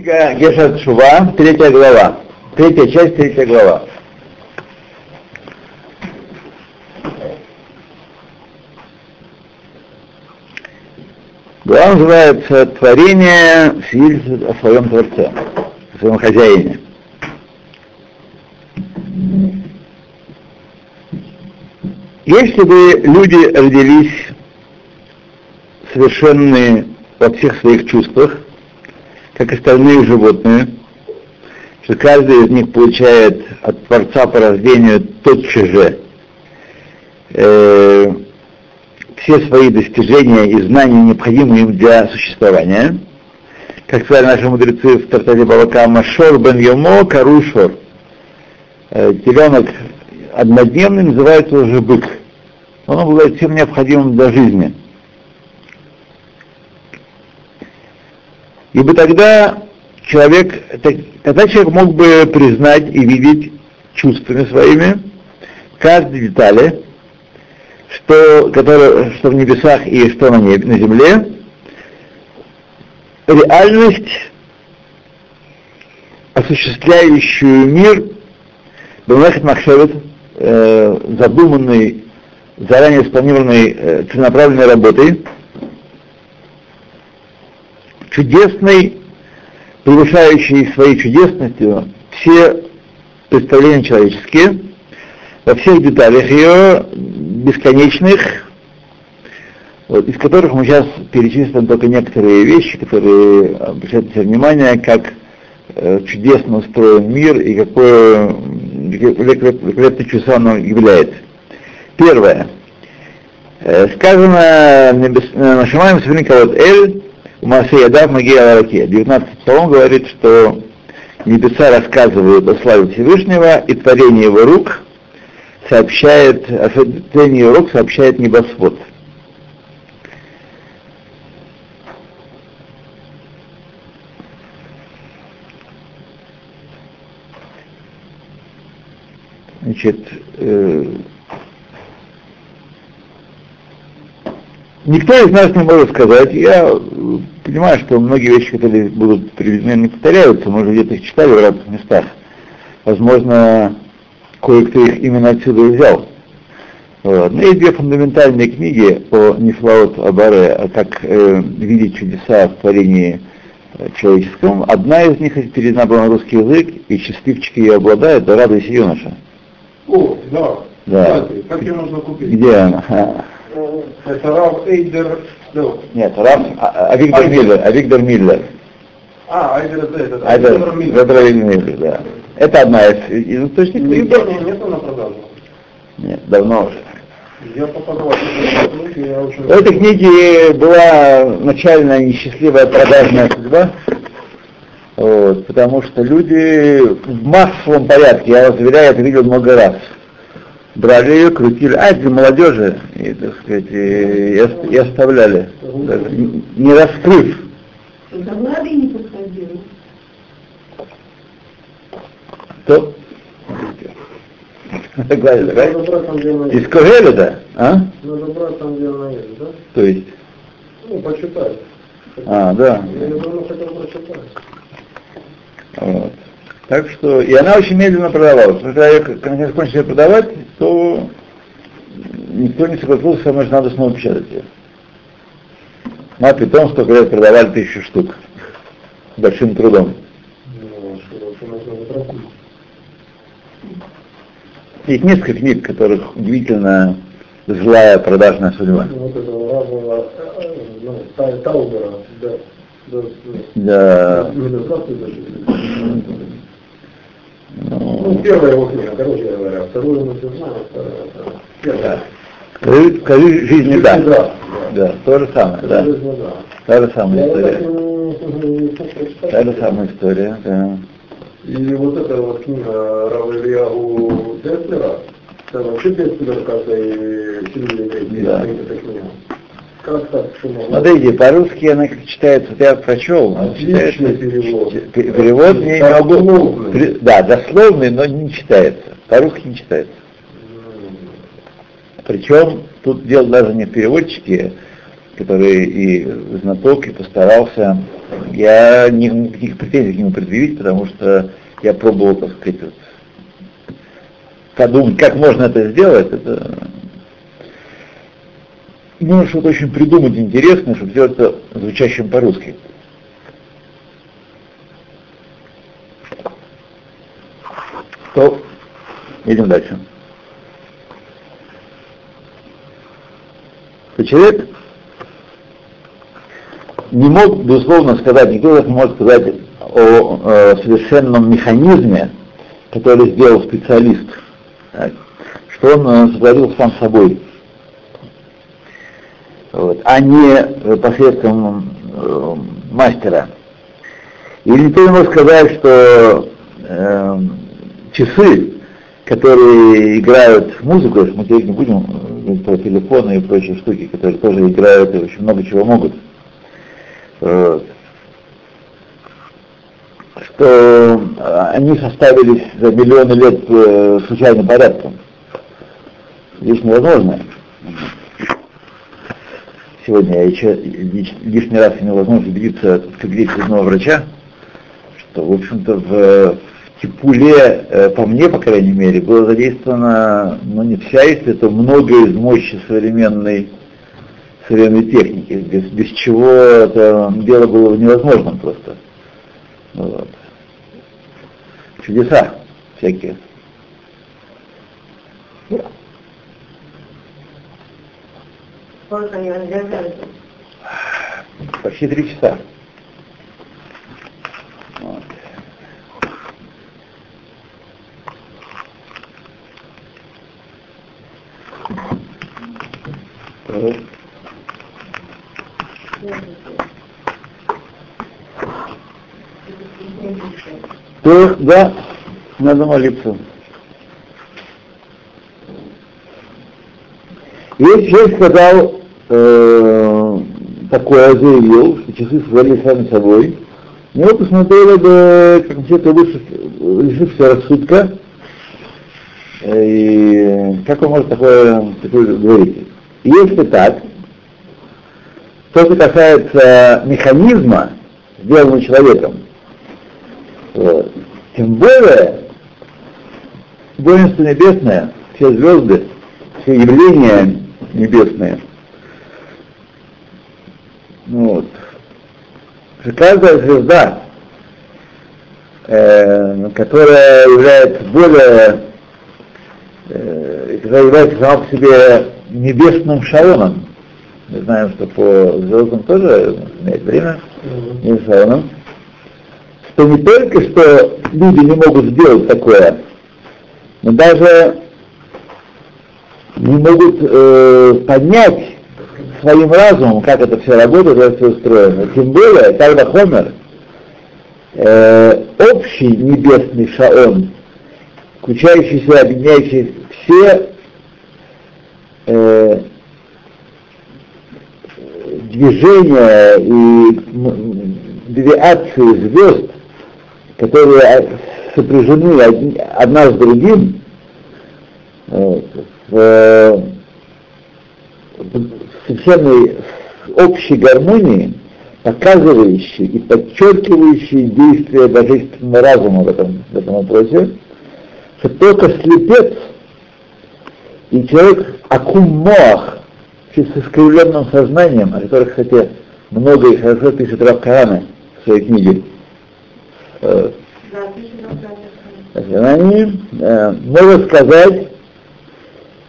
Книга Гешат Шува, третья глава. Третья часть, третья глава. Глава называется «Творение свидетельствует о своем Творце, о своем хозяине». Если бы люди родились совершенные во всех своих чувствах, как остальные животные, что каждый из них получает от Творца по рождению тотчас же э, все свои достижения и знания, необходимые им для существования. Как сказали наши мудрецы в Тартаре Балака, Машор бен Йомо Карушор. Э, теленок однодневный называется уже бык. Он обладает всем необходимым для жизни. Ибо тогда человек, тогда человек мог бы признать и видеть чувствами своими каждой детали, что, которое, что в небесах и что на, небе, на земле, реальность, осуществляющую мир, Бамахет Махшевет, э, задуманный, заранее спланированной э, целенаправленной работой, чудесной, превышающей своей чудесностью все представления человеческие, во всех деталях ее бесконечных, вот, из которых мы сейчас перечислим только некоторые вещи, которые обращают на внимание, как э, чудесно устроен мир и какое великолепное чудо оно является. Первое. Э, сказано на Шамаем Сверника вот Эль, Масе Ядав Магия Лараке. 19 псалом говорит, что небеса рассказывают о славе Всевышнего, и творение его рук сообщает, о творении его рук сообщает небосвод. Значит, э, Никто из нас не может сказать, я понимаю, что многие вещи, которые будут приведены, не повторяются, мы уже где-то их читали в разных местах. Возможно, кое-кто их именно отсюда взял. Вот. Но есть две фундаментальные книги по Нефлаот Абаре, а как э, видеть чудеса в творении э, человеческом. Одна из них передана была на русский язык, и счастливчики ее обладают, да радуйся юноша. О, да. Да. Как ее можно купить? Где она? Это Рав Эйдер. Нет, а, а Виктор Айдер. Миллер, а Виктор Миллер. А, Айдер это. А это Эйдер Миллер. Да. Это одна из, из источников. Нигде Виктор- у меня нету на продажу. Нет, давно уже. Я попадал в книги, этой книге была начальная несчастливая продажная судьба, вот, потому что люди в массовом порядке, я вас уверяю, это видел много раз, брали ее, крутили, а для молодежи, и, так сказать, и, и ос- и оставляли, даже не- раскрыв. Да Влада и не подходила. То, Гладя, Надо давай. брать там, где она Из. Когеля, да? А? Надо брать там, где она есть, да? То есть, Ну, почитать. а, да. Я давно хотел прочитать. Вот. Так что, и она очень медленно продавалась. Когда ее когда закончили продавать, то никто не согласился со мной, что надо снова печатать ее. На питом столько лет продавали тысячу штук. С большим трудом. Ну, что. Есть несколько книг, которых удивительно злая продажная судьба. Ну, Ну, первая его книга, короче говоря. Вторую мы все знаем, да. Скажи, жизни да. Да. Да, то же самое, да. Жизнь, да. Та же самая Я так история. смог прочитать. Та же самая история, да. И вот эта вот книга Рава Ильягу Деслера, это вообще бестселлер каждой семьи Да. эта книга. Как так? Смотрите, по-русски она как читается, я прочел, она читается- перевод. Перевод не, могу. Да, дословный, но не читается. По-русски не читается. Причем тут дело даже не в переводчике. который и знаток, и постарался. Я никаких претензий к нему предъявить, потому что я пробовал, так сказать, вот, подумать, как можно это сделать. Это... Нужно что-то очень придумать интересное, чтобы сделать это звучащим по-русски. То, идем дальше. То человек не мог, безусловно, сказать, никто не может сказать о э, совершенном механизме, который сделал специалист, так, что он э, сотворил сам собой, а не посредством э, мастера. И никто не может сказать, что э, часы, которые играют музыку, мы теперь не будем говорить про телефоны и прочие штуки, которые тоже играют и очень много чего могут, э, что они составились за миллионы лет э, случайным порядком. Здесь невозможно. Сегодня я еще лишний раз имел возможность убедиться, как здесь одного врача, что, в общем-то, в, в Типуле, э, по мне, по крайней мере, было задействовано, ну не вся, если это много из мощи современной современной техники, без, без чего это дело было невозможным просто. Вот. Чудеса всякие. Сколько они раздержались? Почти три часа. Вот. То, да, надо молиться. Есть человек сказал, э, такое заявил, что часы свалили сами собой. Но вот посмотрели бы, как все это лишився рассудка. И как он может такое, такое говорить? Если так, то, что касается механизма, сделанного человеком, вот, тем более, воинство небесное, все звезды, все явления небесные, вот, каждая звезда, э, которая является более, э, которая является сама по себе небесным шалоном, мы знаем, что по звездам тоже имеет время, не шалоном, что не только что люди не могут сделать такое, но даже не могут э, понять своим разумом, как это все работает, как все устроено. Тем более, тогда Хомер, э, общий небесный шаон, включающийся, объединяющий все э, движения и девиации звезд, которые сопряжены одна с другим, в, в совершенной общей гармонии, показывающей и подчеркивающей действия божественного разума в этом, в этом вопросе, что только слепец и человек акумоах, с искривленным сознанием, о которых, кстати, много и хорошо пишет Рав Каана в своей книге, пишет сознании, э, можно сказать,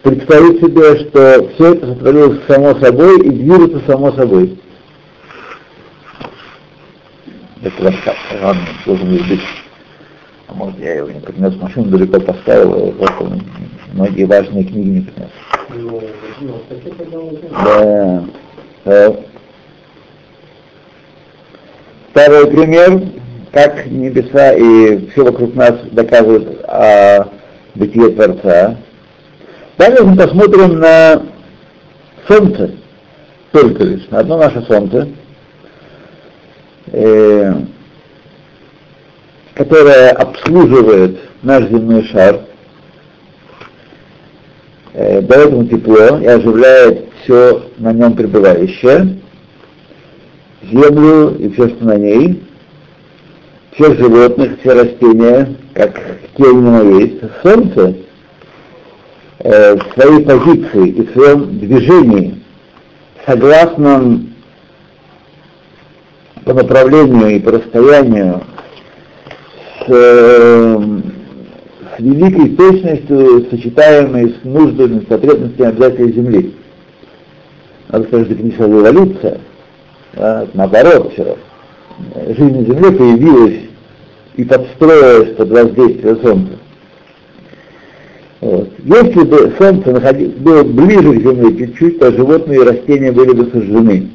представить себе, что все это сотворилось само собой и движется само собой. Это рассказ, ладно, должен быть. А может, я его не принес машину, далеко поставил, и просто многие важные книги не принес. Ну, Да. Да. Второй пример, как небеса и все вокруг нас доказывают о бытие Творца. Далее мы посмотрим на Солнце, только лишь, на одно наше Солнце, э, которое обслуживает наш земной шар, э, дает ему тепло и оживляет все на нем пребывающее. землю и все, что на ней, всех животных, все растения, как Кельмина есть, Солнце э, в своей позиции и в своем движении, согласно по направлению и по расстоянию с, э, с великой точностью, сочетаемой с нуждами, с потребностями обязательной Земли. Надо сказать, что это не эволюция, а наоборот все. Жизнь на Земле появилась и подстроилась под воздействие Солнца. Вот. Если бы Солнце было ближе к Земле чуть-чуть, то животные и растения были бы сожжены.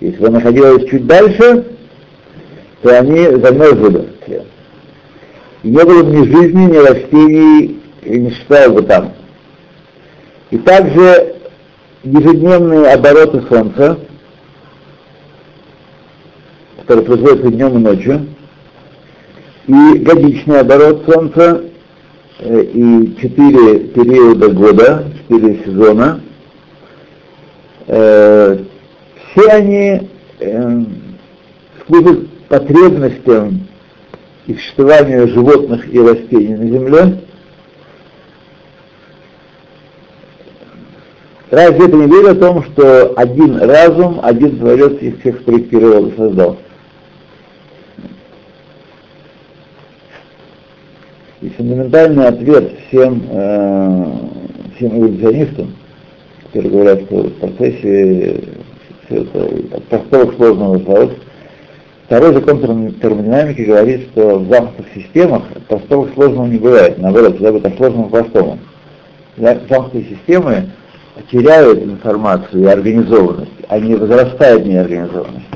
Если бы находилось чуть дальше, то они замерзли бы. И не было бы ни жизни, ни растений, и не существовало бы там. И также ежедневные обороты Солнца, которые производятся днем и ночью, и годичный оборот Солнца, и четыре периода года, четыре сезона, э, все они э, служат потребностям и существованию животных и растений на Земле, Разве это не говорит о том, что один разум, один Творец из всех спроектировал и создал? И фундаментальный ответ всем, э, всем эволюционистам, которые говорят, что в процессе все это от простого к сложному второй закон термодинамики говорит, что в замкнутых системах простого к сложному не бывает, наоборот, всегда будет от сложного к простому. Замкнутые системы теряют информацию и организованность, а не возрастает неорганизованность.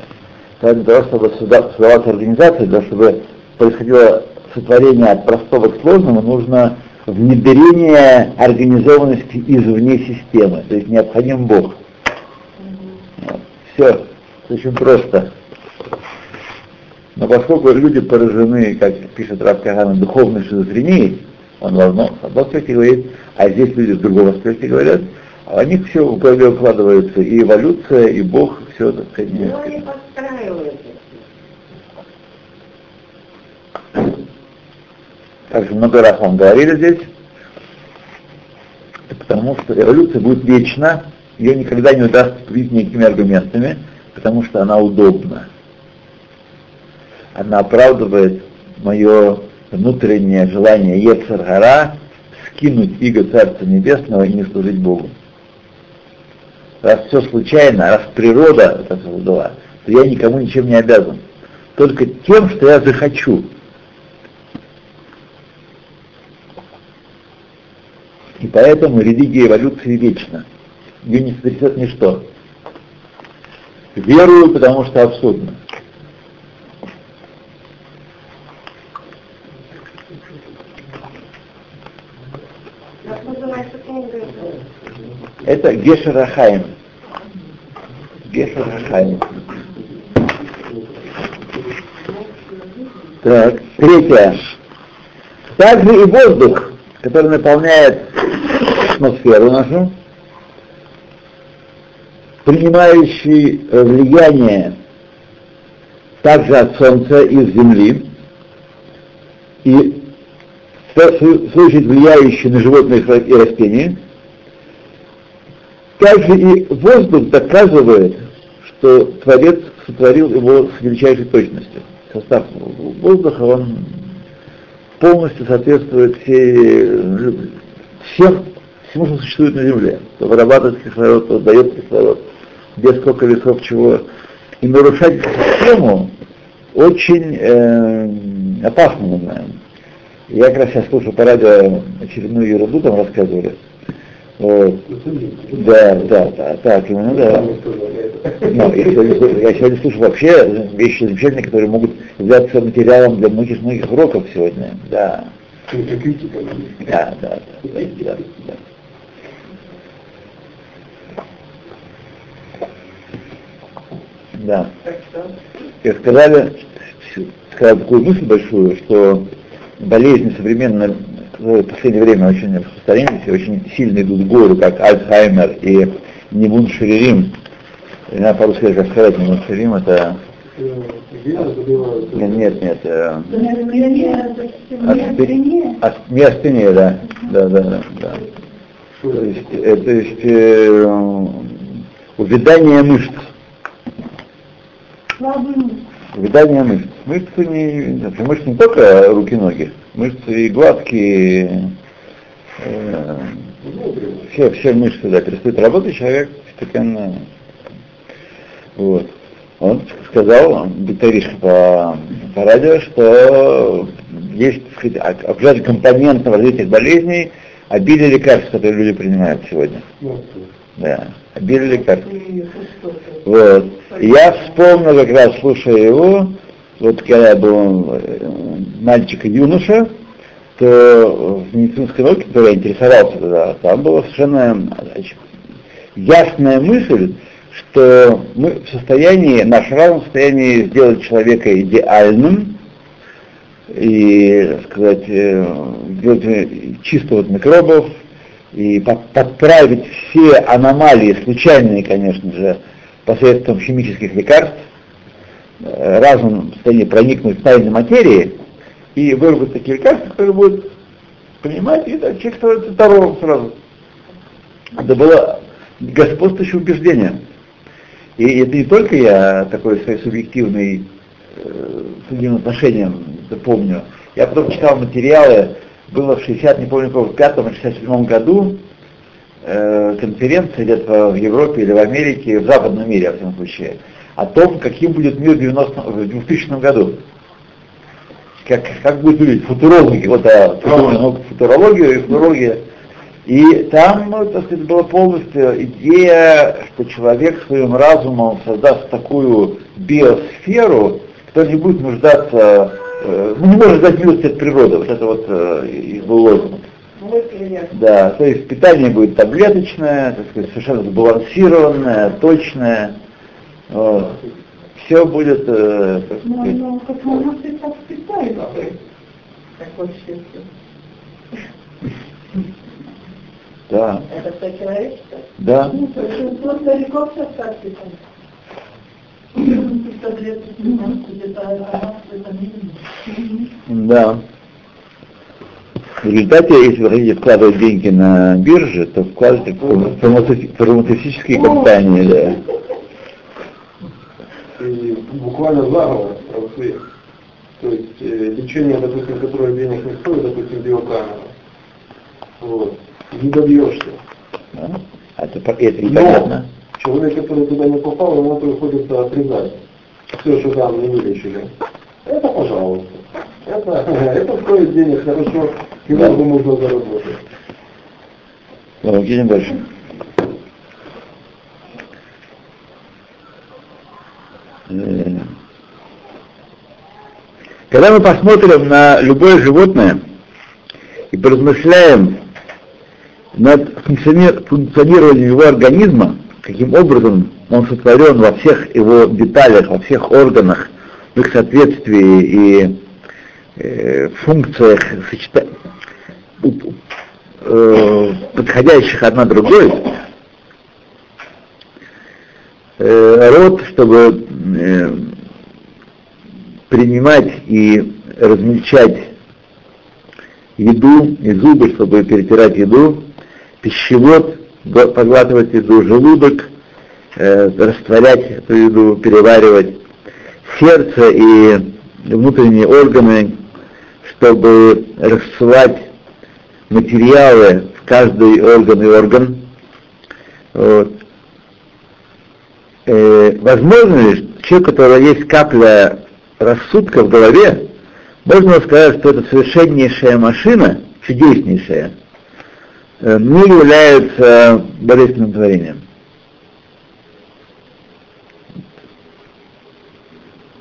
Для того, чтобы создаваться организация, для того, чтобы происходило сотворение от простого к сложному, нужно внедрение организованности извне системы, то есть необходим Бог. Вот. Все, очень просто. Но поскольку люди поражены, как пишет Раб Кагана, духовной шизофренией, он в одном, в одном аспекте говорит, а здесь люди в другом аспекте говорят, а у них все в голове укладывается, и эволюция, и Бог, все это сказать, Ну, они подстраиваются. Как же много раз вам говорили здесь, потому что эволюция будет вечна, ее никогда не удастся победить никакими аргументами, потому что она удобна. Она оправдывает мое внутреннее желание Ецаргара скинуть иго Царства Небесного и не служить Богу. Раз все случайно, раз природа это создала, то я никому ничем не обязан. Только тем, что я захочу. И поэтому религия эволюции вечна. Ее не сотрясет ничто. Верую, потому что абсурдно. Это Гешерахаим. Гешерахаим. Так, третье. Также и воздух, который наполняет атмосферу нашу, принимающий э, влияние также от Солнца и от Земли, и в случае влияющий на животных и растения, также и воздух доказывает, что Творец сотворил его с величайшей точностью. Состав воздуха, он полностью соответствует всей, всем, всему, что существует на Земле. То вырабатывает кислород, то дает кислород, без сколько весов чего. И нарушать систему очень э, опасно, мы знаем. Я как раз сейчас слушаю по радио очередную ерунду, там рассказывали. Вот. Да, да, да, так, именно, да. Но я сегодня, я сегодня слышу вообще вещи замечательные, которые могут являться материалом для многих-многих уроков сегодня. Да, критика. да, да, да, да, да. Да. И сказали, сказали такую мысль большую, что болезни современные в последнее время очень распространились и очень сильно идут в гору, как Альцхаймер и Нибун. Не знаю по-русски как сказать, Нибун Шеририм это Вера забивают. Нет, нет, э, не астения, да. Да, да, да, да. То есть, э, то есть э, увядание мышц. Увядание мышц. Мышцы не, мышцы не только руки-ноги, мышцы и гладкие, э, все, все мышцы, да, перестают работать, человек постепенно, вот. Он сказал, Битариш по, по радио, что есть, так сказать, окружающий компонент развития болезней, обилие лекарств, которые люди принимают сегодня. Да, обилие лекарств. Вот. Я вспомнил, как раз слушая его, вот когда я был э, мальчик и юноша, то в медицинской науке, которой я интересовался тогда, там была совершенно ясная мысль, что мы в состоянии, наш разум в состоянии сделать человека идеальным и, сказать, э, сделать э, чисто от микробов и по- подправить все аномалии, случайные, конечно же, посредством химических лекарств, э, разум в состоянии проникнуть в тайны материи и выработать такие лекарства, которые будут понимать, и так, человек становится здоровым сразу. Это было господствующее убеждение. И это не только я такой своей субъективной э, субъективным отношением это помню. Я потом читал материалы, было в 60, не помню, в 5 или 67 году э, конференция где-то в Европе или в Америке, в западном мире, во всяком случае, о том, каким будет мир в, 90, в 2000 году. Как, как будет выглядеть футурологи, вот а, футурология, ну, футурология и футурология. И там, ну, так сказать, была полностью идея, что человек своим разумом создаст такую биосферу, которая не будет нуждаться, э, ну, не может ждать милости от природы, вот это вот э, был лозунг. Да, то есть питание будет таблеточное, так сказать, совершенно сбалансированное, точное. Вот. Все будет, э, так Ну, сказать, ну, как можно ты так представить? Такое счастье. да, Это все человечество? да. Ну, большинство стариков сейчас так питают. Таблетки, где-то это минимум. Да. В результате, если вы хотите вкладывать деньги на бирже, то вкладывайте в фармацевти- фармацевтические компании, да. И буквально заговор православия. То есть э, лечение, допустим, которое денег не стоит, допустим, биокамера. Вот. Не добьешься. Да? А это, по- это Но непонятно. Человек, который туда не попал, ему приходится отрезать все, что там не вылечили. Это пожалуйста. Это, это стоит денег, хорошо, хирургу можно заработать. Ладно, едем дальше. Э, Когда мы посмотрим на любое животное и поразмышляем над функциони- функционированием его организма, каким образом он сотворен во всех его деталях, во всех органах, в их соответствии и э, функциях, сочета- э, подходящих одна другой, э, рот, чтобы э, принимать и размельчать еду, и зубы, чтобы перетирать еду, пищевод, поглатывать еду, желудок, э, растворять эту еду, переваривать, сердце и внутренние органы, чтобы рассылать материалы в каждый орган и орган. Вот. Э, возможно ли, человек, у которого есть капля рассудка в голове, можно сказать, что это совершеннейшая машина, чудеснейшая, э, не является божественным творением.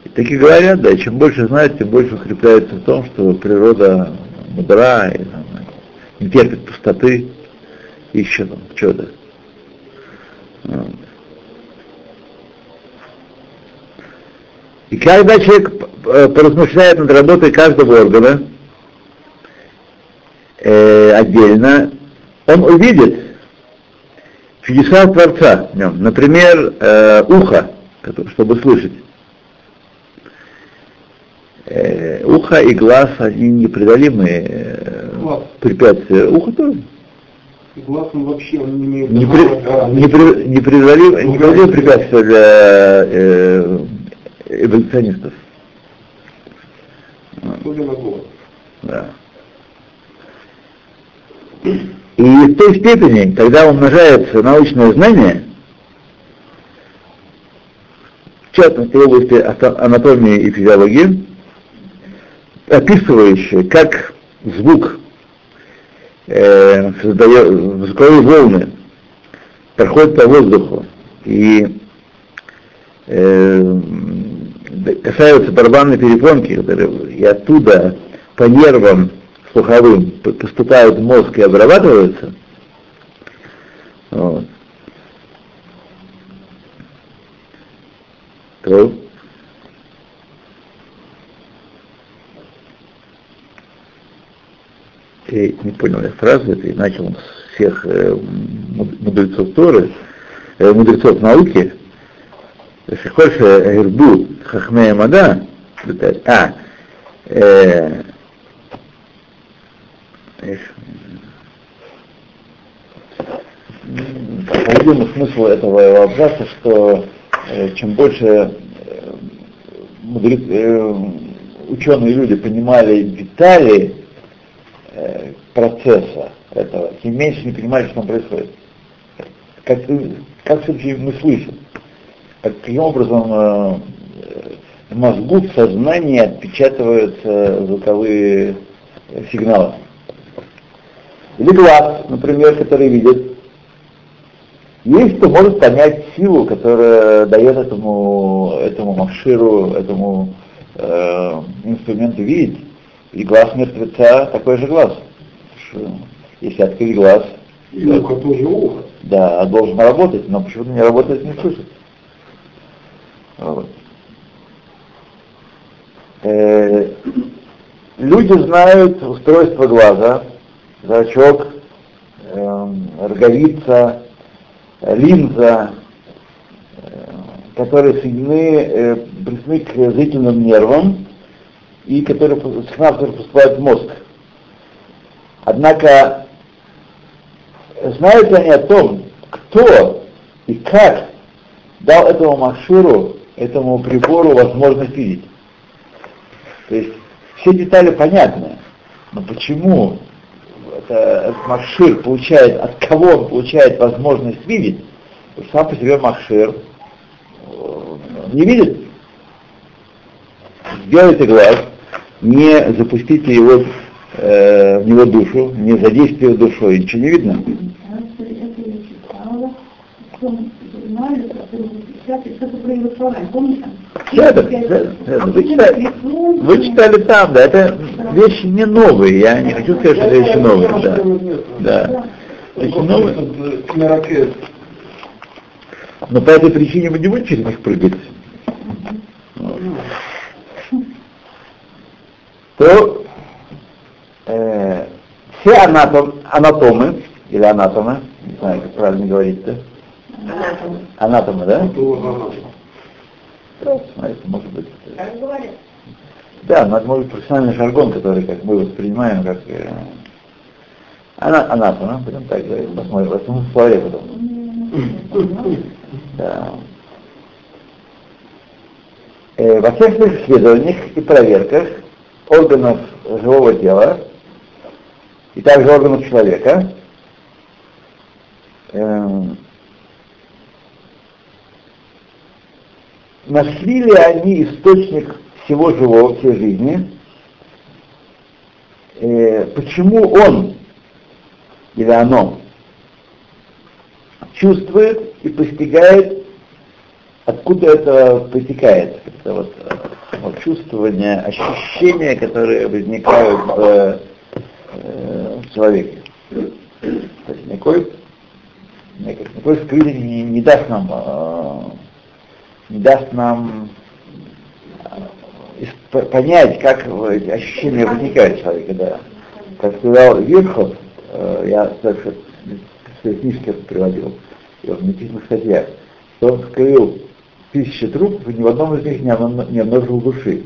И Таки говорят, да, чем больше знают, тем больше укрепляются в том, что природа мудра и там, не терпит пустоты, и еще там. Вот. И когда человек э, поразмышляет над работой каждого органа э, отдельно, он увидит чудеса Творца в нем. Например, э, ухо, чтобы слышать. Э, ухо и глаз, они непреодолимые э, препятствия. Ухо тоже. И глаз он вообще он не имеет... Непре- права- непре- непреодолимое непреодолимое препятствие для э, эволюционистов. Особенно голос. Да. И в той степени, когда умножается научное знание, в частности в области анатомии и физиологии, описывающее, как звук э, звуковые волны проходят по воздуху и э, касаются барабанной перепонки, и оттуда по нервам слуховым поступают в мозг и обрабатываются, вот, то я не понял я фразу этой, начал с всех э, муд- мудрецов Торы, э, мудрецов науки, Шихольш Ирбу Хахмея Мада, а, э, по-видимому, смысл этого абзаца, что э, чем больше э, э, ученые люди понимали детали процесса этого, тем меньше не понимали, что там происходит. Как, как все-таки мы слышим, как, каким образом в мозгу, в сознании отпечатываются звуковые сигналы. Или глаз, например, который видит. Есть кто может понять силу, которая дает этому, этому маширу, этому э, инструменту видеть. И глаз мертвеца такой же глаз. Если открыть глаз, И ухо тоже ухо. да, должен работать, но почему-то не работает, не слышит. Вот. Э, люди знают устройство глаза, зрачок, эм, роговица, э, линза, э, которые соединены, э, присоединены к зрительным нервам и которые, сигнал, который поступает в мозг. Однако знают ли они о том, кто и как дал этому маширу, этому прибору возможность видеть? То есть все детали понятны, но почему это, машир получает, от кого он получает возможность видеть, Потому сам по себе машир э, не видит. Сделайте глаз, не запустите его э, в него душу, не задействуйте душой, ничего не видно. Это помните? Седр, седр, седр. Вы читали, вы читали там, да, это вещи не новые, я не хочу сказать, что это вещи новые, да. Да. Вещи новые, Меракет. но по этой причине мы не будем через них прыгать. Вот. То э, все анатом, анатомы, или анатомы, не знаю, как правильно говорить, да? Анатомы, да? Смотрите, может быть. э, Так говорят. Да, но это может быть профессиональный жаргон, который как мы воспринимаем как э, ана, анатома, будем так говорить, посмотрим, в этом словаре потом. Да. Э, во всех своих исследованиях и проверках органов живого тела и также органов человека эм, нашли ли они источник всего живого, всей жизни, э, почему он или оно чувствует и постигает, откуда это протекает, это вот, э, вот чувствование, ощущения, которые возникают в, э, в человеке. То есть никакой, никакой, скрытый не, не даст нам э, не даст нам э, понять, как ощущения возникают у человека, да. Как сказал Верхов, э, я дальше своей книжке приводил, и в написанных статьях, что он скрыл тысячи трупов, и ни в одном из них не, обнаружил, не души.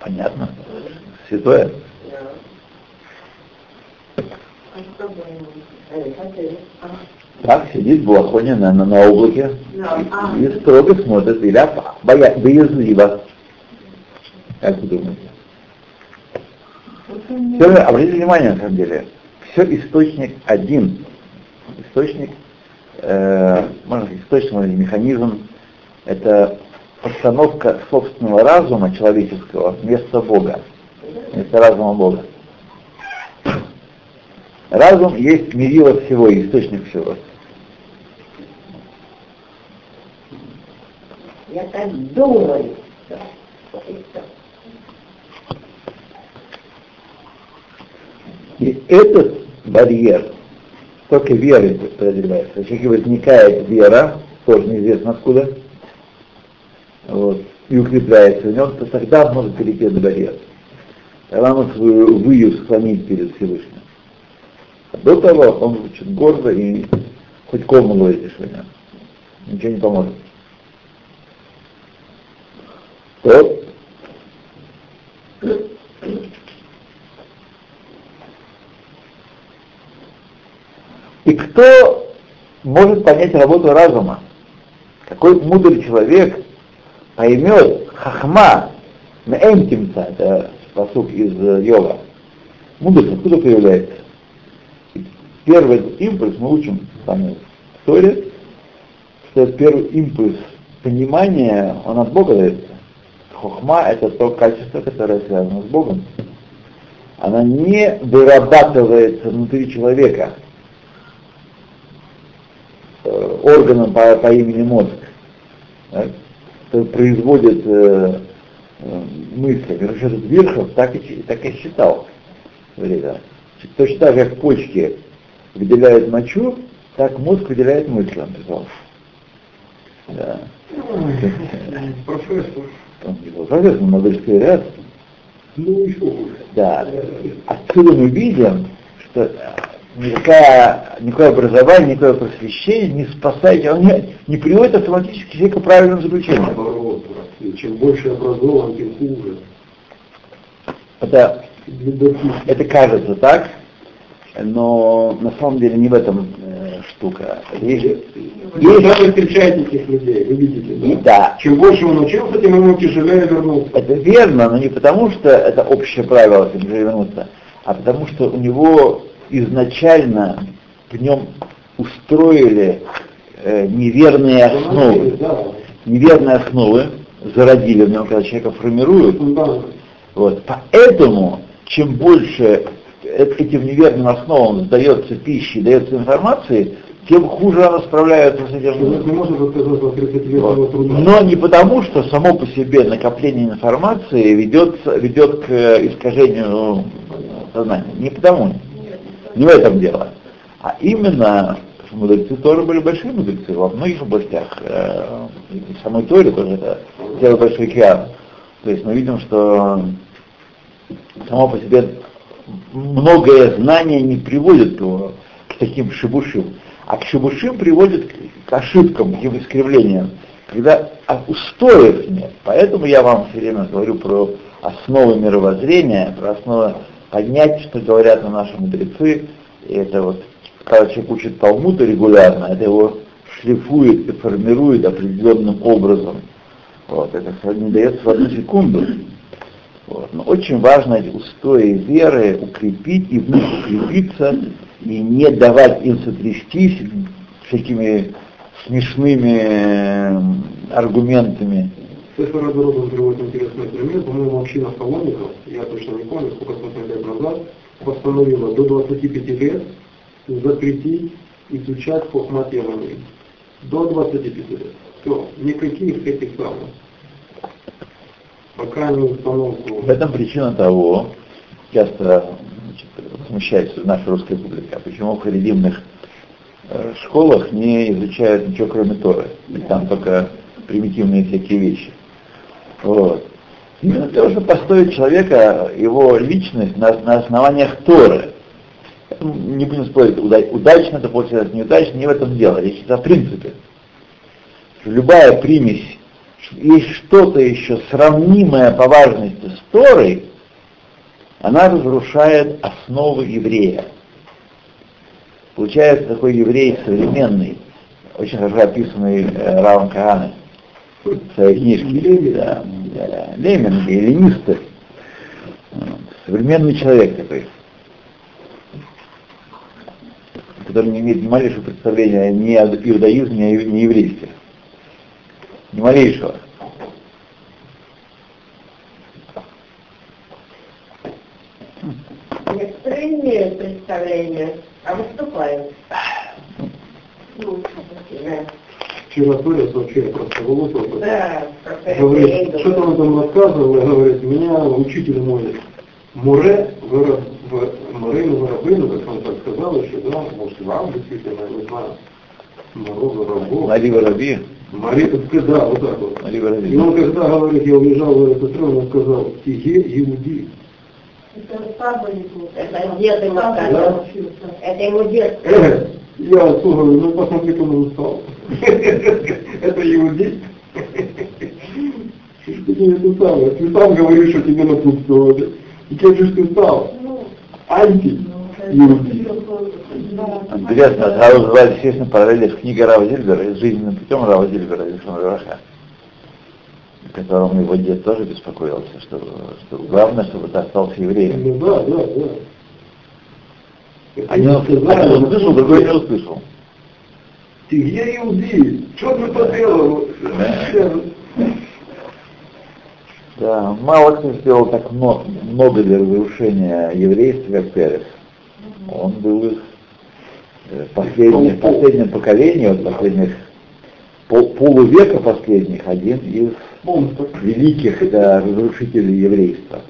Понятно. Святое? Да. Так сидит балахоне на, на, облаке. А. и строго смотрит, или боя, боязливо. Как вы думаете? Все, обратите внимание, на самом деле, все источник один. Источник, э, можно сказать, источник, быть, механизм, это постановка собственного разума человеческого вместо Бога, вместо разума Бога. Разум есть мерило всего, источник всего. Я так думаю. И этот барьер только верой преодолевается. Если возникает вера, тоже неизвестно откуда, вот, и укрепляется в нем, то тогда он может перейти этот барьер. Тогда он может свою выю склонить перед Всевышним. До того он звучит гордо и хоть кому говорите, что нет. Ничего не поможет. То И кто может понять работу разума? Какой мудрый человек поймет хахма на эмтимца, это посук из Йова. Мудрость откуда появляется? Первый импульс мы учим там в Торе, что первый импульс понимания, он от Бога дается. Хохма — это то качество, которое связано с Богом. Она не вырабатывается внутри человека, э, органом по, по имени мозг, да, который производит э, э, мысли. Короче, этот Верхов так и, так и считал. Да. Точно так же, как почки выделяют мочу, так мозг выделяет мысли, он писал. Да. Профессор. Он не был профессор, но Нобелевский ряд. Ну, еще хуже. Да. Отсюда мы видим, что э, никакое, никакое образование, никакое просвещение не спасает, оно не, не приводит автоматически человека к правильному заключению. Наоборот, чем больше образован, тем хуже. Это, это кажется так, но на самом деле не в этом э, штука. Есть, Вы сами встречаете этих людей, вы видите, и да? да, Чем больше он учился, тем ему тяжелее вернуться. это верно, но не потому, что это общее правило, как же вернуться, а потому что у него изначально в нем устроили э, неверные основы. Неверные основы зародили в нем, когда человека формируют. Вот. Поэтому, чем больше этим неверным основам дается пищи, дается информации, тем хуже она справляется с этим. не может отказаться от 30-летнего Вот. Но не потому, что само по себе накопление информации ведет, ведет к э, искажению сознания. Не потому. Не в этом дело. А именно, мудрецы Торы были большие мудрецы во многих областях. Э, и самой Торе тоже это первый большой океан. То есть мы видим, что само по себе многое знание не приводит к, таким шибушим, а к шибушим приводит к, ошибкам, к искривлениям, когда а, устоев нет. Поэтому я вам все время говорю про основы мировоззрения, про основы понять, что говорят на наши мудрецы. И это вот, когда человек учит Талмуда регулярно, это его шлифует и формирует определенным образом. Вот, это не дается в одну секунду. Вот. Но очень важно устои веры укрепить и в них укрепиться, и не давать им сотрястись всякими смешными э, аргументами. Сефер Адородов приводит интересный пример. По-моему, община паломников, я точно не помню, сколько сотен лет назад, постановила до 25 лет запретить изучать хохмат Евангелий. До 25 лет. Все, никаких этих самых. Пока не установку. В этом причина того, часто значит, возмущается наша русская публика, почему в харидимных э, школах не изучают ничего кроме Торы. И там только примитивные всякие вещи. Вот. Именно то, что построить человека, его личность на, на основаниях Торы. Не будем спорить, уда- удачно это получилось, неудачно, не в этом дело. Речь идет о принципе. Любая примесь есть что-то еще сравнимое по важности с Торой, она разрушает основы еврея. Получается такой еврей современный, очень хорошо описанный э, Равом Каганой в своей книжке. Да, да, Леминги, эллинисты. Современный человек такой, который не имеет ни малейшего представления ни о иудаизме, ни о еврействе. Ни малейшего. Некоторые имеют представление, а выступают. Ну, да. Вчера сообщил просто Волосов. Да, Говорит, что-то он там рассказывал, говорит, меня учитель мой Муре, выраб, в, Марину Воробину, как он так сказал еще, да, может, вам действительно, я не знаю, Моро Воробов. Мари Воробьи. Мари, да, вот так вот. И он, когда, говорит, я уезжал в этот страну, он сказал, Тиге Иуди. Это дед ему сказал. Это ему дед. Э, я отцу говорю, ну посмотри, как он устал. Это Иуди. Ты не это самое, ты сам говоришь, что тебе напутствовали. И как же ты стал? Ну, Интересно, сразу называли, естественно, параллели с книгой Рава Зильбера, жизненным путем Рава Зильбера, Александра Раха, которому его дед тоже беспокоился, что, что главное, чтобы ты остался евреем. Ну да, да, да. Один, услышал, другой не услышал. Ты где Иуди? Что ты поделал? Да, мало кто сделал так много, много для разрушения еврейства, как Перес. Он был их э, последним, последнем поколении, вот последних пол, полувека последних, один из великих да, разрушителей еврейства.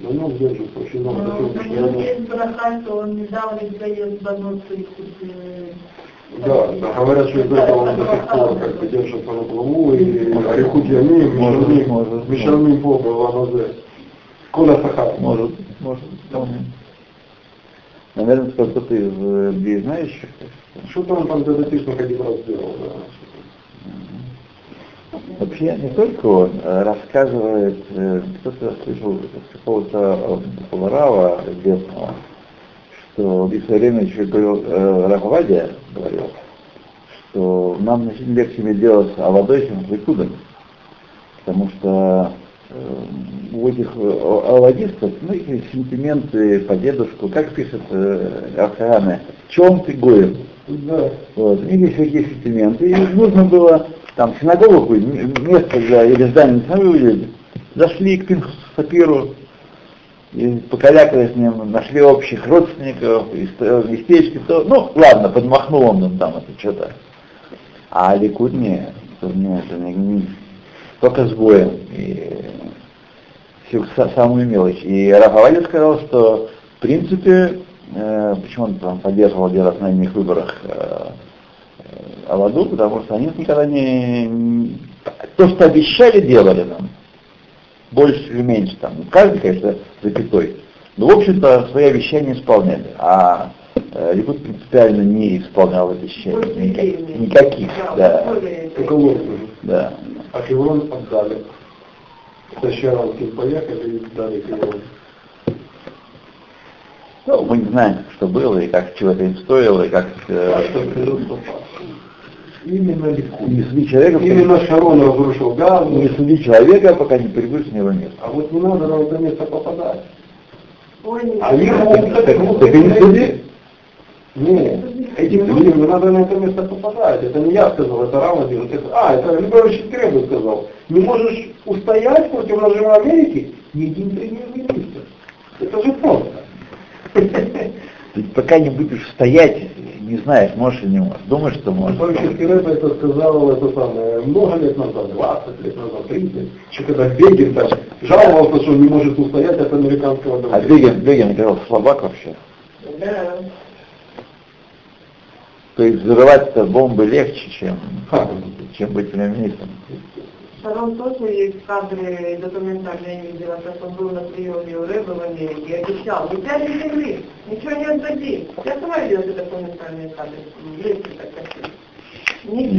На нем держит очень много Ну, он не дал баносы. Да, да, говорят, что из этого он до сих пор как бы держится на плаву, и Арихут Ямим, Может, Мишалмим, может, Мишалмим Бога, Ламазе. Коля Сахар. Может, может, вполне. Наверное, кто-то из э, людей знающих. Что-то он там дататичных один раз сделал, да. Вообще не только он э, рассказывает, э, кто-то слышал какого-то э, Рава известного, что в свое время еще говорил, э, Рав Авадия говорил, что нам значительно легче иметь дело с Авадой, чем с Ликудом, потому что э, у этих э, авадистов, ну, есть сентименты по дедушку, как пишет э, Архаране, чем ты гоем? Да. Вот. Них есть такие сентименты, и нужно было там синагогу, место для или здание сами увидели. Зашли к Сапиру, и покалякали с ним, нашли общих родственников, и ст- местечки, то, ну, ладно, подмахнул он им там это что-то. А Ликуд не, это не, это не, не- только с боем, и са- самую мелочь. И Рафаэль сказал, что в принципе, э, почему он там поддерживал раз на одних выборах э, э, Аваду, потому что они никогда не, то, что обещали, делали нам. Больше или меньше там. Каждый, конечно, запятой. Но, в общем-то, свои обещания исполняли. А э, Ликуд принципиально не исполнял обещаний. Никаких. никаких, да. Да. А Хеврон отдали. Тащаранским поехали и дали Хеврон. Ну, мы не знаем, что было и как чего это им стоило, и как А э, попал. Именно Ликуд. не суди человека, Именно Шарон разрушил Газу. не суди человека, пока не прибудешь на его место. А вот не надо на это место попадать. Ой, не А могут так, так так и не суди. Нет, этим людям не надо на это место попадать. Это не я сказал, это Рам один. Это, а, это Любович Требу сказал. Не можешь устоять против нажима Америки, ни один премьер-министр. Это же просто. Ты пока не будешь стоять, не знаешь, можешь или не можешь. Думаешь, что можешь. Любович Требу это сказал это самое, много лет назад, 20 лет назад, 30. Еще когда Бегин там жаловался, что он не может устоять от американского А давления. Бегин, Бегин говорил, слабак вообще. Да. То есть взрывать-то бомбы легче, чем, чем быть премьер-министром. Шарон тоже есть кадры документальные, я видела, как он был на приеме у Рэба в Америке и обещал, не взяли земли, ничего не отдадим. Я сама видела эти документальные кадры, есть такая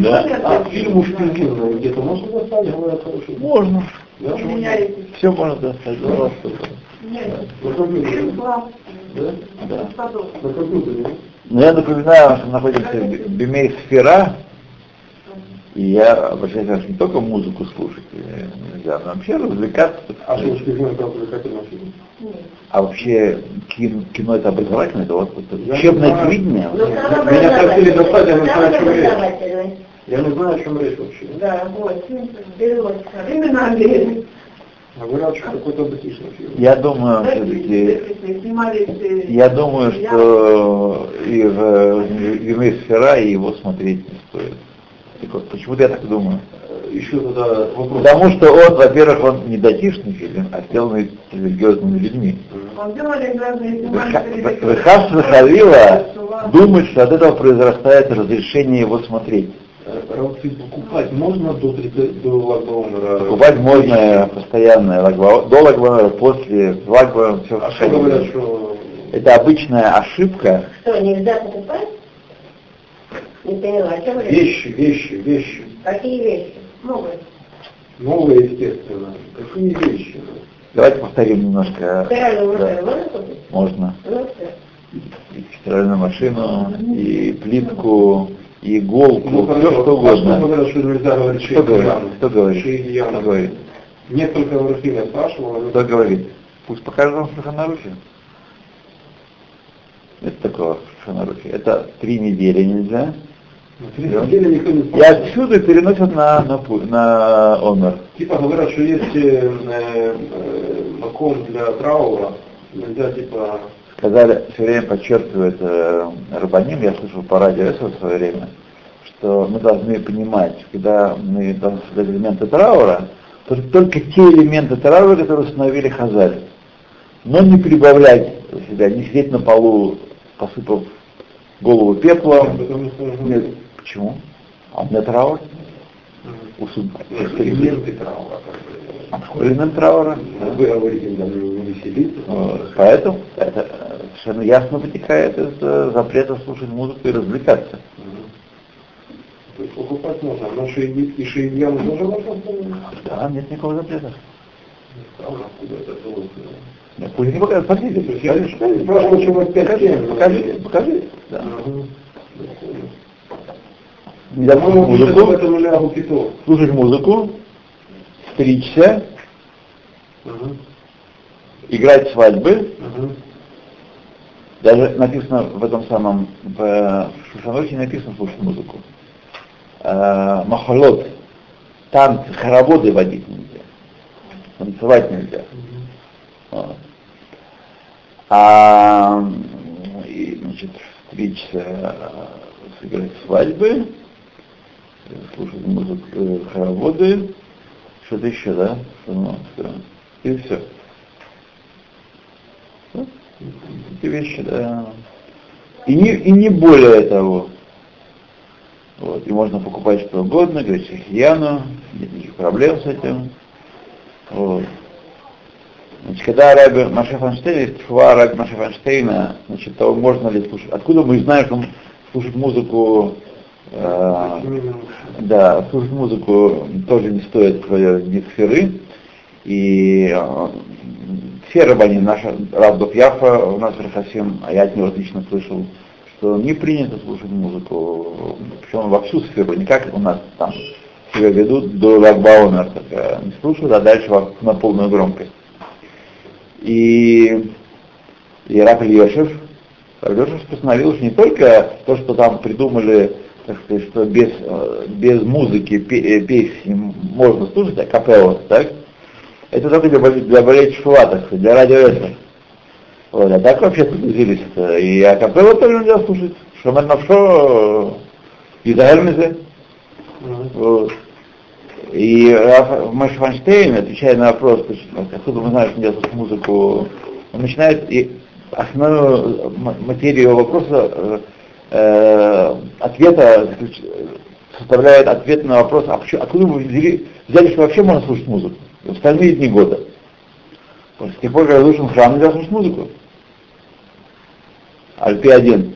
Да. А фильм уж да. где-то можно достать, говорят, хороший. Можно. Да? У меня есть. Все можно достать. пожалуйста. Нет. Класс. да? Да. Бесподобно. На компьютере, да? Но я напоминаю, что находимся в Бимей Сфера, и я обращаюсь к не только музыку слушать э, нельзя, но вообще развлекаться. А что уж пингвин как увлекательный фильм? А вообще кино, кино это образовательное, это вот это учебное телевидение. Ну, Меня просили достать, я не знаю, о чем речь. Я не знаю, о чем речь вообще. Да, вот, переводчик. Именно Андрей. А какой-то. Я думаю, все-таки, я думаю, что и в Бимей Сфера и его смотреть не стоит. Так вот, почему-то я так думаю. Еще тогда вопрос. Потому что он, во-первых, он не датишный фильм, а сделанный религиозными людьми. Выхас Захарила думает, что от этого произрастает разрешение его смотреть. Равцы покупать можно до 30, до локдауна? Покупать можно постоянно, лагба- до лагбанера, после лагбанера, все А что говорят, что Это обычная ошибка. Что, нельзя покупать? Не поняла, о чем вещи, вещи, вещи, Какие вещи? Новые. новые, естественно, какие вещи? Давайте повторим немножко. Стиральную Да, машину можно купить? Можно. Ну, все. И стиральную машину, и плитку, иголку, Ну, все что А что угодно. что нельзя говорить Кто говорит? Кто говорит? Кто говорит? Несколько врачей я спрашивал, Кто говорит? Пусть покажет вам Шуханарухи. Это такое Шуханарухи. Это три недели нельзя. И спрашивал. отсюда переносят на, на, на Омер. Типа говорят, что есть э, э, маком для траура, нельзя типа Сказали, все время подчеркивает э, Рабаним, я слышал по радио это в свое время, что мы должны понимать, когда мы должны элементы траура, то только те элементы траура, которые установили Хазаль. Но не прибавлять себя, не сидеть на полу, посыпав голову пеплом. Нет, почему? А у меня траур? У элементы траура. Элемент траура? Вы говорите, не веселиться. Поэтому это совершенно ясно вытекает из э, запрета слушать музыку и развлекаться. То есть покупать можно, но шейди- и шейдияну тоже можно? Да, нет никакого запрета. Нет, Пусть не покажут, смотрите, То есть я покажи, покажи, спрашивал, чего пять покажи, семь. покажи, покажи, да. Пишет об музыку, слушать музыку, стричься, играть свадьбы. Даже написано в этом самом, в Шушанохе написано слушать музыку. Э, Махолот, танцы, хороводы водить нельзя, танцевать нельзя. Вот. А и, значит, стричься, э, сыграть свадьбы, слушать музыку, э, хороводы, что-то еще, да? И все. Эти вещи, да. И не, и не более того. Вот. И можно покупать что угодно, говорить шахияну, нет никаких проблем с этим. Вот. Значит, когда Раби Маша Фанштейн, шва Раби Маша Фанштейна, значит, того можно ли слушать. Откуда мы знаем, что слушать музыку, э, да, слушать музыку тоже не стоит в дисферы. И э, все рабани, наш Равдов Яфа, у нас Рахасим, а я от него отлично слышал, что не принято слушать музыку, причем во всю сферу, не как у нас там себя ведут до Лагбаумер, не слушают, а дальше на полную громкость. И, и Раб Ильешев, Ильешев постановил, что не только то, что там придумали, так сказать, что без, э, без музыки э, песни можно слушать, а капелла, так? Это только для, для так сказать, для радио это. Вот, а так вообще согласились. И акапелла тоже нельзя слушать. Шамар Навшо и Загермизе. Вот. И Мэш Фанштейн, отвечая на вопрос, есть, откуда мы знаем, что нельзя слушать музыку, он начинает и основную материю вопроса, э, э, ответа, составляет ответ на вопрос, а почему, откуда вы взяли, взяли, что вообще можно слушать музыку в остальные дни года. С тех пор, как разрушен храм, нельзя слушать музыку. Альпи один.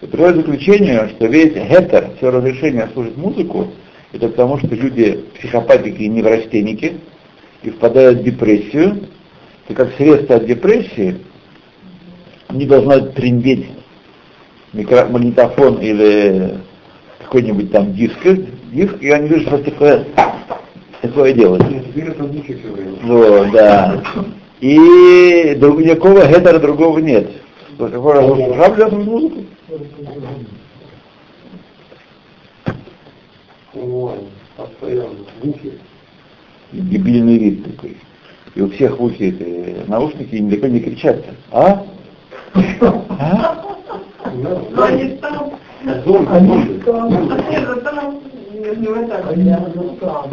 И приходит к заключению, что весь гетер, все разрешение слушать музыку, это потому, что люди психопатики и неврастенники и впадают в депрессию, и как средство от депрессии не должна трендеть магнитофон или какой-нибудь там диск, диск, и они что такое, такое время. Вот, да. И друг, никакого гетера другого нет. Вот Какой раз слушать музыку? Дебильный вид такой. И у всех в ухе эти наушники и далеко не кричат. А? А? Они там, а нет, вот там, не не вот так.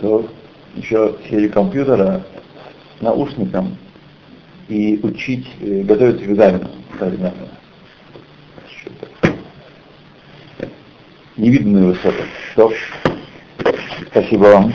То еще сели компьютера наушником и учить, э, готовиться к экзамену современному. Что-то. Невиданную высоту. Что? Спасибо вам.